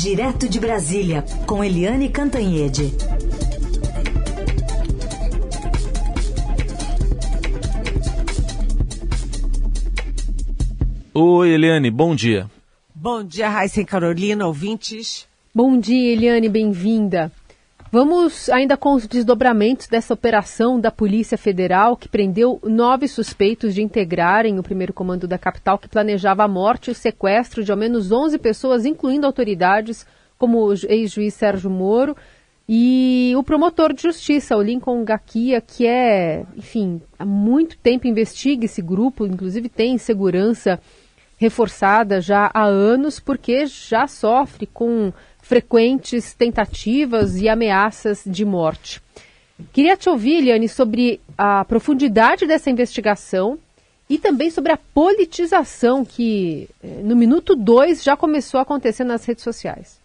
Direto de Brasília, com Eliane Cantanhede. Oi, Eliane, bom dia. Bom dia, Raíssa e Carolina, ouvintes. Bom dia, Eliane, bem-vinda. Vamos ainda com os desdobramentos dessa operação da Polícia Federal que prendeu nove suspeitos de integrarem o primeiro comando da capital que planejava a morte e o sequestro de ao menos 11 pessoas, incluindo autoridades como o ex-juiz Sérgio Moro e o promotor de justiça, o Lincoln Gaquia, que é, enfim, há muito tempo investiga esse grupo, inclusive tem segurança reforçada já há anos, porque já sofre com frequentes tentativas e ameaças de morte. Queria te ouvir, Liane, sobre a profundidade dessa investigação e também sobre a politização que, eh, no minuto dois, já começou a acontecer nas redes sociais.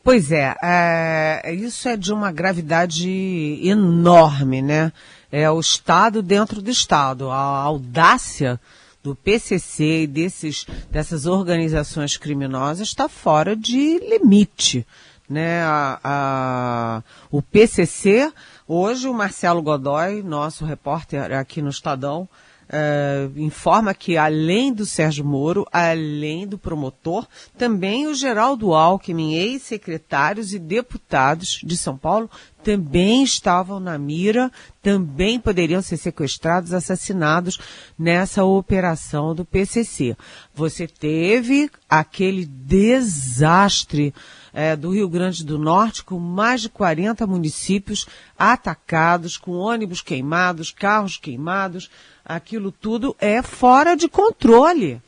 Pois é, é, isso é de uma gravidade enorme, né? É o Estado dentro do Estado, a audácia do PCC e desses, dessas organizações criminosas está fora de limite. Né? A, a, o PCC, hoje o Marcelo Godoy, nosso repórter aqui no Estadão, Uh, informa que além do Sérgio Moro, além do promotor, também o Geraldo Alckmin, ex-secretários e deputados de São Paulo, também estavam na mira, também poderiam ser sequestrados, assassinados nessa operação do PCC. Você teve aquele desastre é, do Rio Grande do Norte, com mais de 40 municípios atacados, com ônibus queimados, carros queimados, aquilo tudo é fora de controle.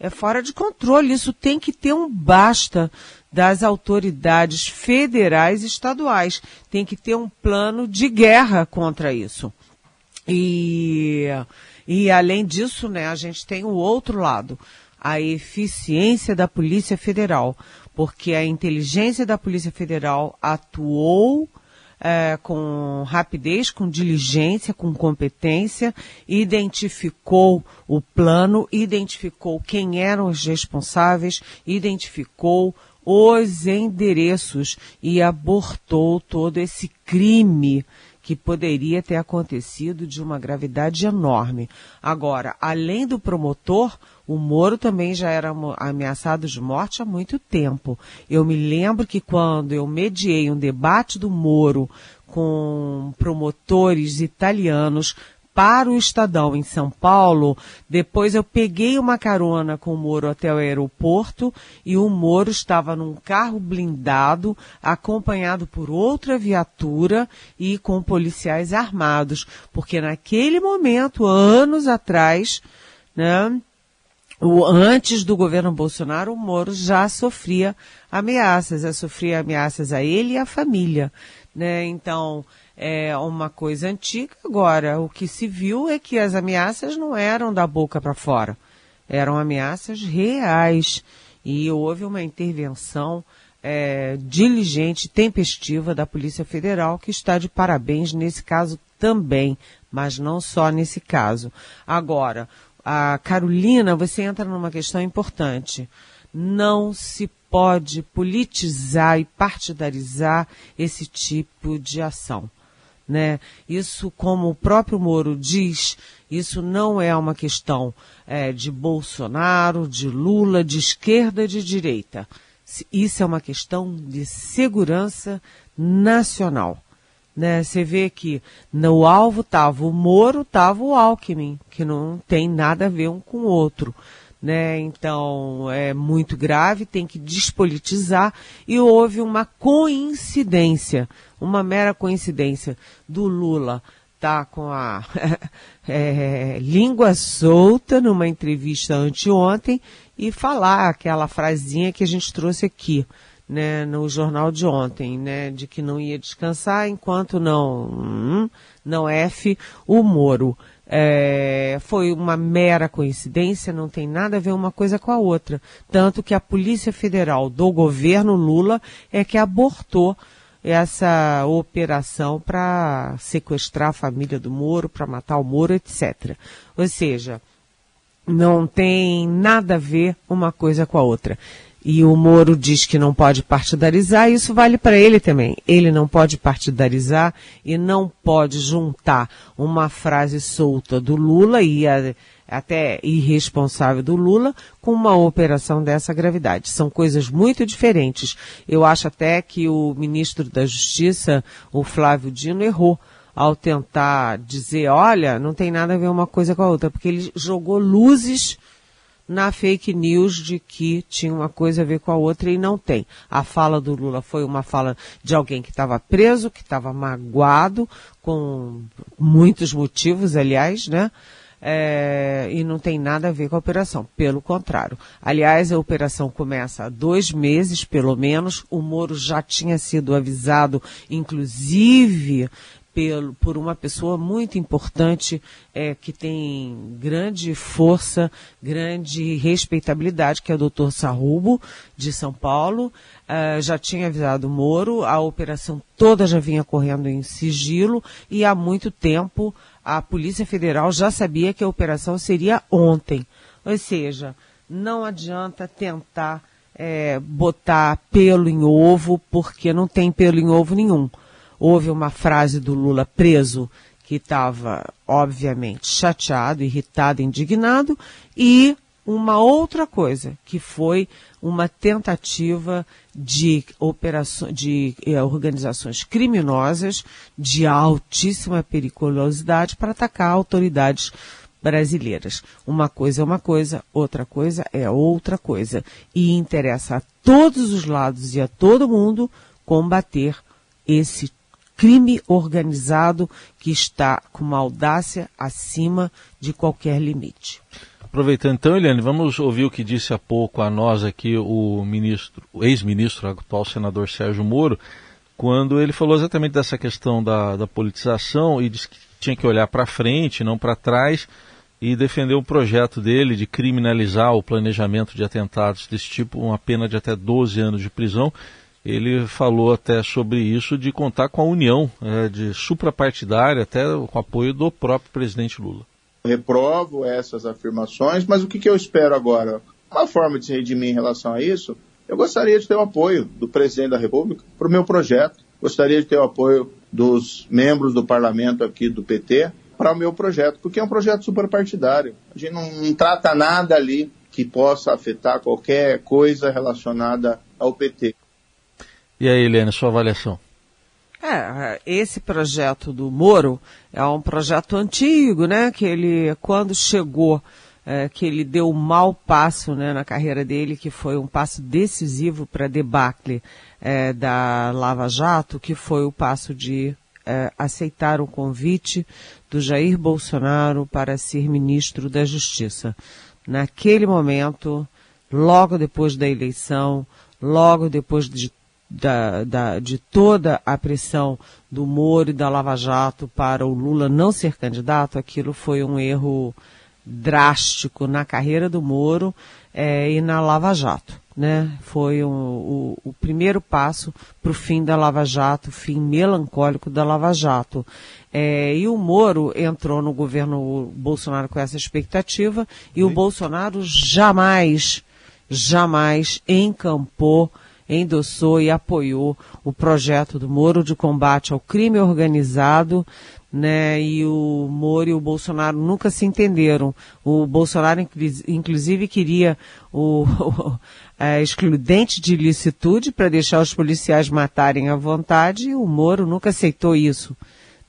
É fora de controle. Isso tem que ter um basta das autoridades federais e estaduais. Tem que ter um plano de guerra contra isso. E, e além disso, né, a gente tem o outro lado, a eficiência da Polícia Federal, porque a inteligência da Polícia Federal atuou é, com rapidez, com diligência, com competência, identificou o plano, identificou quem eram os responsáveis, identificou os endereços e abortou todo esse crime que poderia ter acontecido de uma gravidade enorme. Agora, além do promotor, o Moro também já era ameaçado de morte há muito tempo. Eu me lembro que quando eu mediei um debate do Moro com promotores italianos para o Estadão em São Paulo, depois eu peguei uma carona com o Moro até o aeroporto e o Moro estava num carro blindado, acompanhado por outra viatura e com policiais armados, porque naquele momento, anos atrás, né, o, antes do governo Bolsonaro, o Moro já sofria ameaças, já sofria ameaças a ele e à família, né? Então, é uma coisa antiga. Agora, o que se viu é que as ameaças não eram da boca para fora, eram ameaças reais. E houve uma intervenção é, diligente, tempestiva da Polícia Federal, que está de parabéns nesse caso também, mas não só nesse caso. Agora, a Carolina, você entra numa questão importante. Não se pode politizar e partidarizar esse tipo de ação. Né? Isso, como o próprio Moro diz, isso não é uma questão é, de Bolsonaro, de Lula, de esquerda, de direita. Isso é uma questão de segurança nacional. Né? Você vê que no alvo estava o Moro, estava o Alckmin, que não tem nada a ver um com o outro. Né? Então é muito grave, tem que despolitizar e houve uma coincidência, uma mera coincidência do Lula tá com a é, língua solta numa entrevista anteontem e falar aquela frasinha que a gente trouxe aqui né, no jornal de ontem, né, de que não ia descansar enquanto não, hum, não F o Moro. É, foi uma mera coincidência, não tem nada a ver uma coisa com a outra. Tanto que a Polícia Federal do governo Lula é que abortou essa operação para sequestrar a família do Moro, para matar o Moro, etc. Ou seja, não tem nada a ver uma coisa com a outra. E o Moro diz que não pode partidarizar, isso vale para ele também. Ele não pode partidarizar e não pode juntar uma frase solta do Lula e a, até irresponsável do Lula com uma operação dessa gravidade. São coisas muito diferentes. Eu acho até que o ministro da Justiça, o Flávio Dino, errou ao tentar dizer, olha, não tem nada a ver uma coisa com a outra, porque ele jogou luzes na fake news de que tinha uma coisa a ver com a outra e não tem. A fala do Lula foi uma fala de alguém que estava preso, que estava magoado, com muitos motivos, aliás, né? É, e não tem nada a ver com a operação. Pelo contrário. Aliás, a operação começa há dois meses, pelo menos. O Moro já tinha sido avisado, inclusive pelo, por uma pessoa muito importante é, que tem grande força, grande respeitabilidade, que é o doutor Sarrubo, de São Paulo. Uh, já tinha avisado o Moro, a operação toda já vinha correndo em sigilo e há muito tempo a Polícia Federal já sabia que a operação seria ontem. Ou seja, não adianta tentar é, botar pelo em ovo, porque não tem pelo em ovo nenhum houve uma frase do Lula preso que estava, obviamente, chateado, irritado, indignado, e uma outra coisa, que foi uma tentativa de operações, de eh, organizações criminosas de altíssima periculosidade para atacar autoridades brasileiras. Uma coisa é uma coisa, outra coisa é outra coisa. E interessa a todos os lados e a todo mundo combater esse crime organizado que está com uma audácia acima de qualquer limite. Aproveitando então, Eliane, vamos ouvir o que disse há pouco a nós aqui o ministro, o ex-ministro, atual senador Sérgio Moro, quando ele falou exatamente dessa questão da, da politização e disse que tinha que olhar para frente, não para trás, e defendeu o projeto dele de criminalizar o planejamento de atentados desse tipo, uma pena de até 12 anos de prisão ele falou até sobre isso de contar com a união é, de suprapartidária, até com apoio do próprio presidente Lula. Reprovo essas afirmações, mas o que, que eu espero agora? Uma forma de se redimir em relação a isso, eu gostaria de ter o apoio do presidente da República para o meu projeto. Gostaria de ter o apoio dos membros do parlamento aqui do PT para o meu projeto, porque é um projeto superpartidário. A gente não, não trata nada ali que possa afetar qualquer coisa relacionada ao PT. E aí, Helena, sua avaliação? É, esse projeto do Moro é um projeto antigo, né? Que ele, quando chegou, é, que ele deu um mau passo né, na carreira dele, que foi um passo decisivo para a debacle é, da Lava Jato, que foi o passo de é, aceitar o convite do Jair Bolsonaro para ser ministro da Justiça. Naquele momento, logo depois da eleição, logo depois de da, da, de toda a pressão do Moro e da Lava Jato para o Lula não ser candidato, aquilo foi um erro drástico na carreira do Moro é, e na Lava Jato. Né? Foi um, o, o, primeiro passo para o fim da Lava Jato, fim melancólico da Lava Jato. É, e o Moro entrou no governo Bolsonaro com essa expectativa e o Bolsonaro jamais, jamais encampou endossou e apoiou o projeto do Moro de combate ao crime organizado, né? E o Moro e o Bolsonaro nunca se entenderam. O Bolsonaro, inclusive, queria o, o a excludente de ilicitude para deixar os policiais matarem à vontade, e o Moro nunca aceitou isso,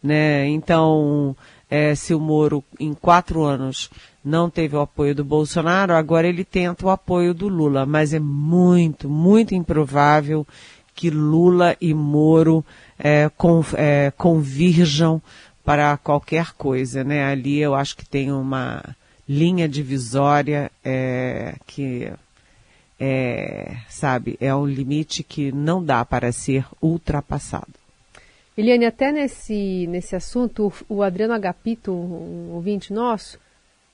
né? Então, é, se o Moro, em quatro anos, não teve o apoio do Bolsonaro, agora ele tenta o apoio do Lula, mas é muito, muito improvável que Lula e Moro é, é, convirjam para qualquer coisa, né? Ali eu acho que tem uma linha divisória é, que é, sabe, é um limite que não dá para ser ultrapassado. Eliane, até nesse, nesse assunto, o Adriano Agapito, um ouvinte nosso,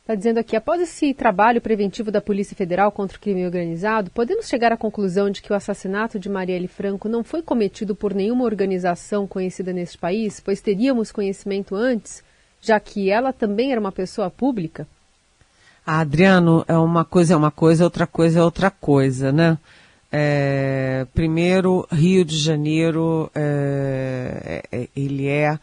está dizendo aqui, após esse trabalho preventivo da Polícia Federal contra o crime organizado, podemos chegar à conclusão de que o assassinato de Marielle Franco não foi cometido por nenhuma organização conhecida neste país, pois teríamos conhecimento antes, já que ela também era uma pessoa pública? Ah, Adriano, é uma coisa é uma coisa, outra coisa é outra coisa, né? É, primeiro, Rio de Janeiro, é, é, ele é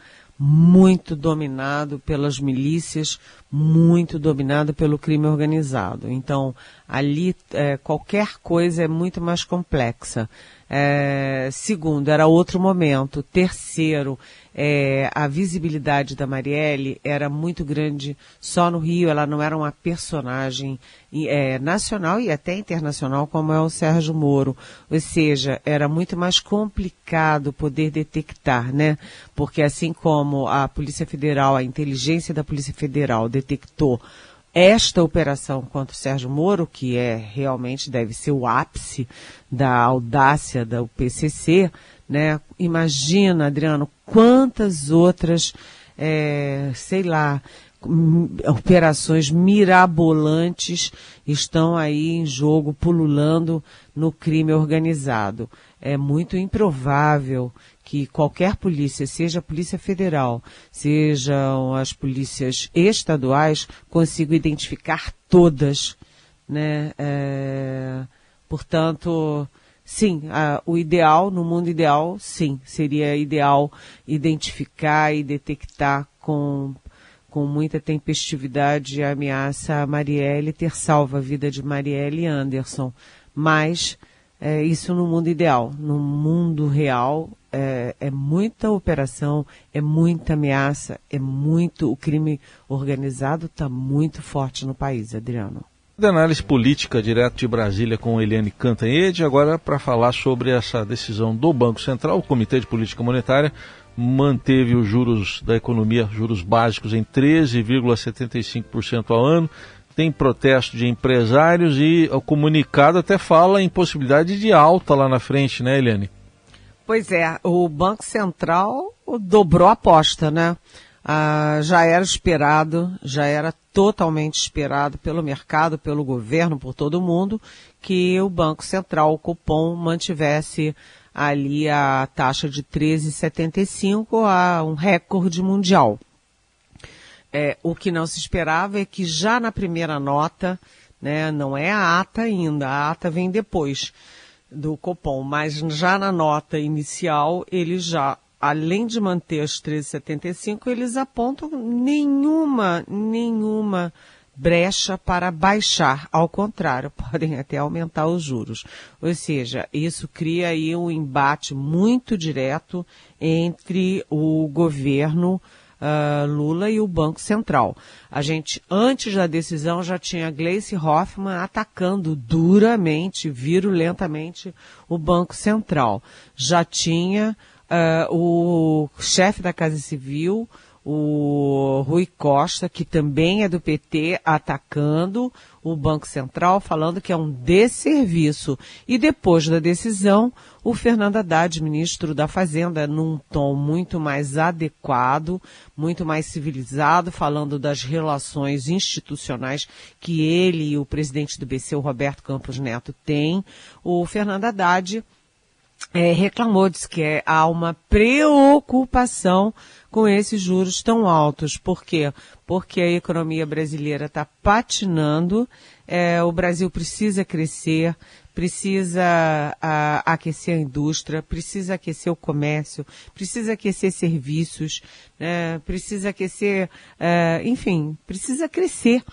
muito dominado pelas milícias, muito dominado pelo crime organizado. Então, ali é, qualquer coisa é muito mais complexa. É, segundo, era outro momento. Terceiro, é, a visibilidade da Marielle era muito grande só no Rio, ela não era uma personagem é, nacional e até internacional como é o Sérgio Moro. Ou seja, era muito mais complicado poder detectar, né? Porque assim como a Polícia Federal, a inteligência da Polícia Federal detectou esta operação contra o Sérgio Moro, que é realmente deve ser o ápice da audácia do PCC, né? Imagina, Adriano, quantas outras, é, sei lá, operações mirabolantes estão aí em jogo, pululando no crime organizado. É muito improvável que qualquer polícia, seja a Polícia Federal, sejam as polícias estaduais, consigam identificar todas, né? É, portanto, sim, a, o ideal, no mundo ideal, sim, seria ideal identificar e detectar com, com muita tempestividade a ameaça a Marielle, ter salvo a vida de Marielle Anderson. Mas, é, isso no mundo ideal. No mundo real, é, é, muita operação, é muita ameaça, é muito. O crime organizado está muito forte no país, Adriano. De análise política direto de Brasília com Eliane Cantanhede, agora para falar sobre essa decisão do Banco Central, o Comitê de Política Monetária manteve os juros da economia, juros básicos em 13,75% ao ano. Tem protesto de empresários e o comunicado até fala em possibilidade de alta lá na frente, né, Eliane? Pois é, o Banco Central dobrou a aposta, né? Ah, já era esperado, já era totalmente esperado pelo mercado, pelo governo, por todo mundo, que o Banco Central, o Copom, mantivesse ali a taxa de 13,75 a um recorde mundial. É, o que não se esperava é que já na primeira nota, né, não é a ata ainda, a ata vem depois do Copom, mas já na nota inicial, ele já, além de manter as 13,75, eles apontam nenhuma, nenhuma brecha para baixar, ao contrário, podem até aumentar os juros. Ou seja, isso cria aí um embate muito direto entre o governo uh, Lula e o Banco Central. A gente, antes da decisão, já tinha Gleice Hoffmann atacando duramente, virulentamente, o Banco Central. Já tinha uh, o chefe da Casa Civil, o Rui Costa, que também é do PT, atacando o Banco Central, falando que é um desserviço. E depois da decisão, o Fernando Haddad, ministro da Fazenda, num tom muito mais adequado, muito mais civilizado, falando das relações institucionais que ele e o presidente do BC, o Roberto Campos Neto, têm. O Fernando Haddad é, reclamou, disse que é, há uma preocupação com esses juros tão altos. Por quê? Porque a economia brasileira está patinando, é, o Brasil precisa crescer, precisa a, aquecer a indústria, precisa aquecer o comércio, precisa aquecer serviços, né, precisa aquecer, é, enfim, precisa crescer.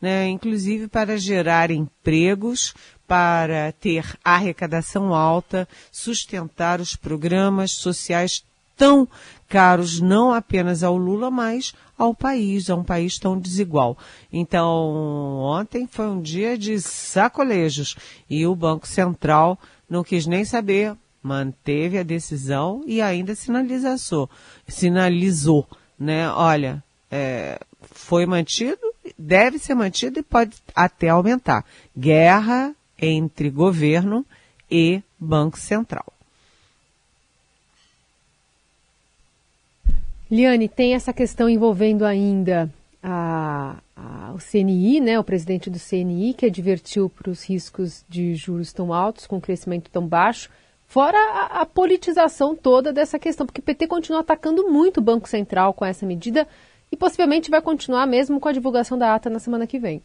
Né, inclusive para gerar empregos, para ter arrecadação alta, sustentar os programas sociais tão caros não apenas ao Lula, mas ao país, a um país tão desigual. Então, ontem foi um dia de sacolejos e o Banco Central não quis nem saber, manteve a decisão e ainda sinalizou, sinalizou, né? Olha, é, foi mantido, deve ser mantido e pode até aumentar. Guerra entre governo e Banco Central. Liane, tem essa questão envolvendo ainda a, a, o CNI, né, o presidente do CNI, que advertiu para os riscos de juros tão altos, com crescimento tão baixo, fora a, a, politização toda dessa questão, porque o PT continua atacando muito o Banco Central com essa medida e possivelmente vai continuar mesmo com a divulgação da ata na semana que vem.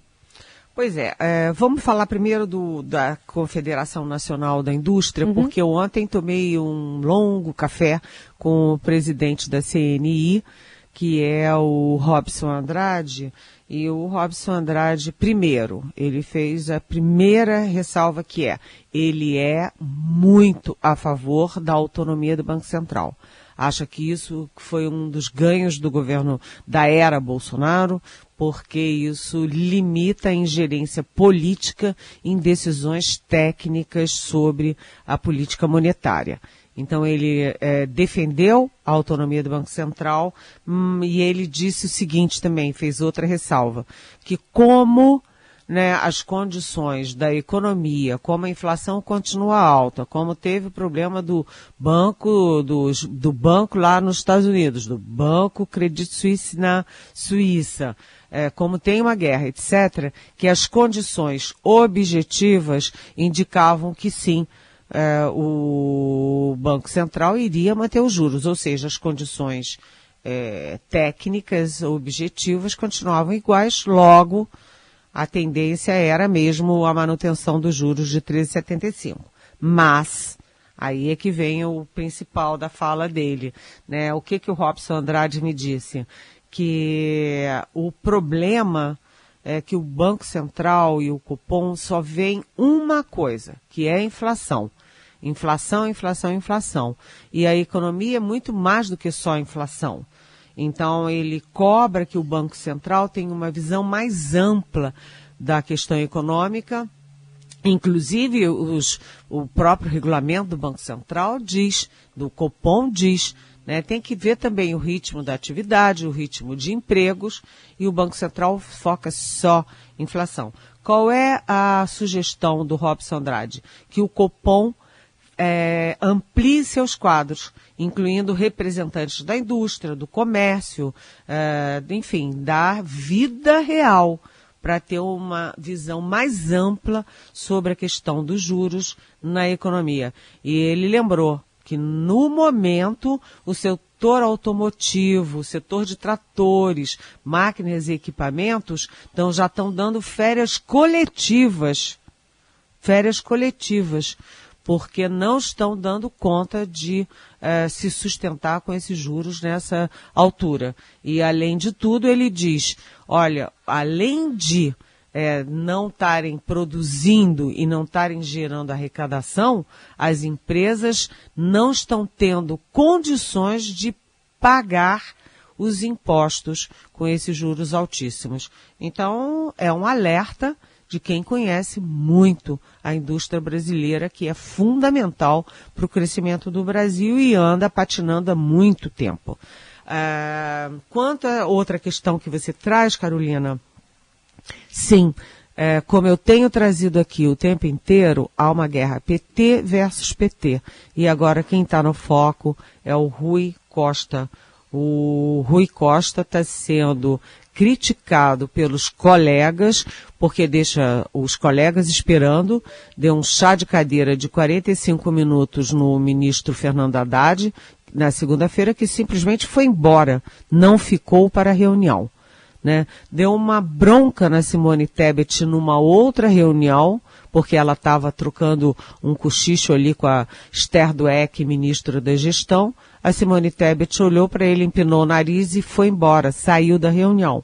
Pois é, é, vamos falar primeiro do, da Confederação Nacional da Indústria, uhum. porque eu ontem tomei um longo café com o presidente da CNI, que é o Robson Andrade, e o Robson Andrade, primeiro, ele fez a primeira ressalva que é, ele é muito a favor da autonomia do Banco Central. Acha que isso foi um dos ganhos do governo da era Bolsonaro, porque isso limita a ingerência política em decisões técnicas sobre a política monetária. Então ele é, defendeu a autonomia do Banco Central hum, e ele disse o seguinte também, fez outra ressalva, que como né, as condições da economia, como a inflação continua alta, como teve o problema do banco, do, banco lá nos Estados Unidos, do banco Credit Suisse na Suíça, é, como tem uma guerra, etc., que as condições objetivas indicavam que sim, é, o Banco Central iria manter os juros, ou seja, as condições é, técnicas objetivas continuavam iguais, logo a tendência era mesmo a manutenção dos juros de 13,75. Mas, aí é que vem o principal da fala dele, né? O que que o Robson Andrade me disse? Que o problema é que o Banco Central e o cupom só veem uma coisa, que é a inflação. Inflação, inflação, inflação. E a economia é muito mais do que só inflação. Então, ele cobra que o Banco Central tenha uma visão mais ampla da questão econômica. Inclusive, os, o próprio regulamento do Banco Central diz, do Copom diz, né, tem que ver também o ritmo da atividade, o ritmo de empregos, e o Banco Central foca só inflação. Qual é a sugestão do Robson Andrade? Que o Copom é, amplie seus quadros, incluindo representantes da indústria, do comércio, é, enfim, da vida real, para ter uma visão mais ampla sobre a questão dos juros na economia. E ele lembrou que, no momento, o setor automotivo, o setor de tratores, máquinas e equipamentos, então, já estão dando férias coletivas. Férias coletivas porque não estão dando conta de eh, se sustentar com esses juros nessa altura. E, além de tudo, ele diz: olha, além de eh, não estarem produzindo e não estarem gerando arrecadação, as empresas não estão tendo condições de pagar os impostos com esses juros altíssimos. Então, é um alerta de quem conhece muito a indústria brasileira, que é fundamental para o crescimento do Brasil e anda patinando há muito tempo. Uh, quanto a outra questão que você traz, Carolina, sim, é, como eu tenho trazido aqui o tempo inteiro, há uma guerra PT versus PT. E agora quem está no foco é o Rui Costa. O Rui Costa está sendo criticado pelos colegas, porque deixa os colegas esperando, deu um chá de cadeira de 45 minutos no ministro Fernando Haddad, na segunda-feira, que simplesmente foi embora, não ficou para a reunião. Né? Deu uma bronca na Simone Tebet numa outra reunião, porque ela estava trocando um cochicho ali com a Esther Dueck, ministra da Gestão. A Simone Tebet olhou para ele, empinou o nariz e foi embora, saiu da reunião.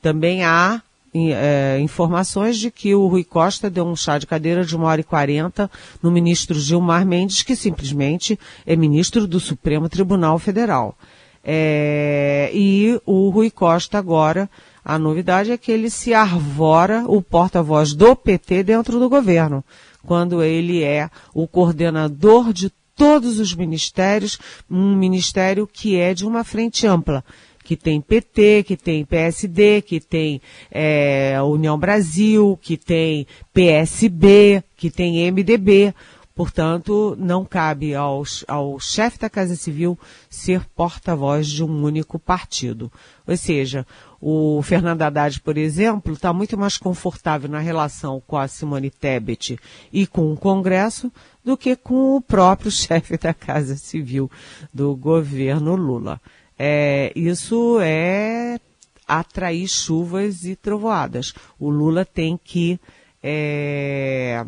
Também há é, informações de que o Rui Costa deu um chá de cadeira de uma hora e quarenta no ministro Gilmar Mendes, que simplesmente é ministro do Supremo Tribunal Federal. É, e o Rui Costa agora a novidade é que ele se arvora o porta-voz do PT dentro do governo, quando ele é o coordenador de todos os ministérios, um ministério que é de uma frente ampla, que tem PT, que tem PSD, que tem é, União Brasil, que tem PSB, que tem MDB. Portanto, não cabe ao, ao chefe da Casa Civil ser porta-voz de um único partido. Ou seja, o Fernando Haddad, por exemplo, está muito mais confortável na relação com a Simone Tebet e com o Congresso do que com o próprio chefe da Casa Civil do governo Lula. É, isso é atrair chuvas e trovoadas. O Lula tem que é,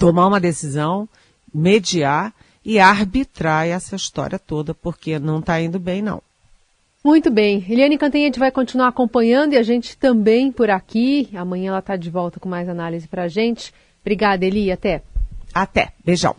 tomar uma decisão, mediar e arbitrar essa história toda, porque não está indo bem, não. Muito bem. Eliane Cantanhede vai continuar acompanhando e a gente também por aqui. Amanhã ela está de volta com mais análise para a gente. Obrigada, Eli. Até. Até. Beijão.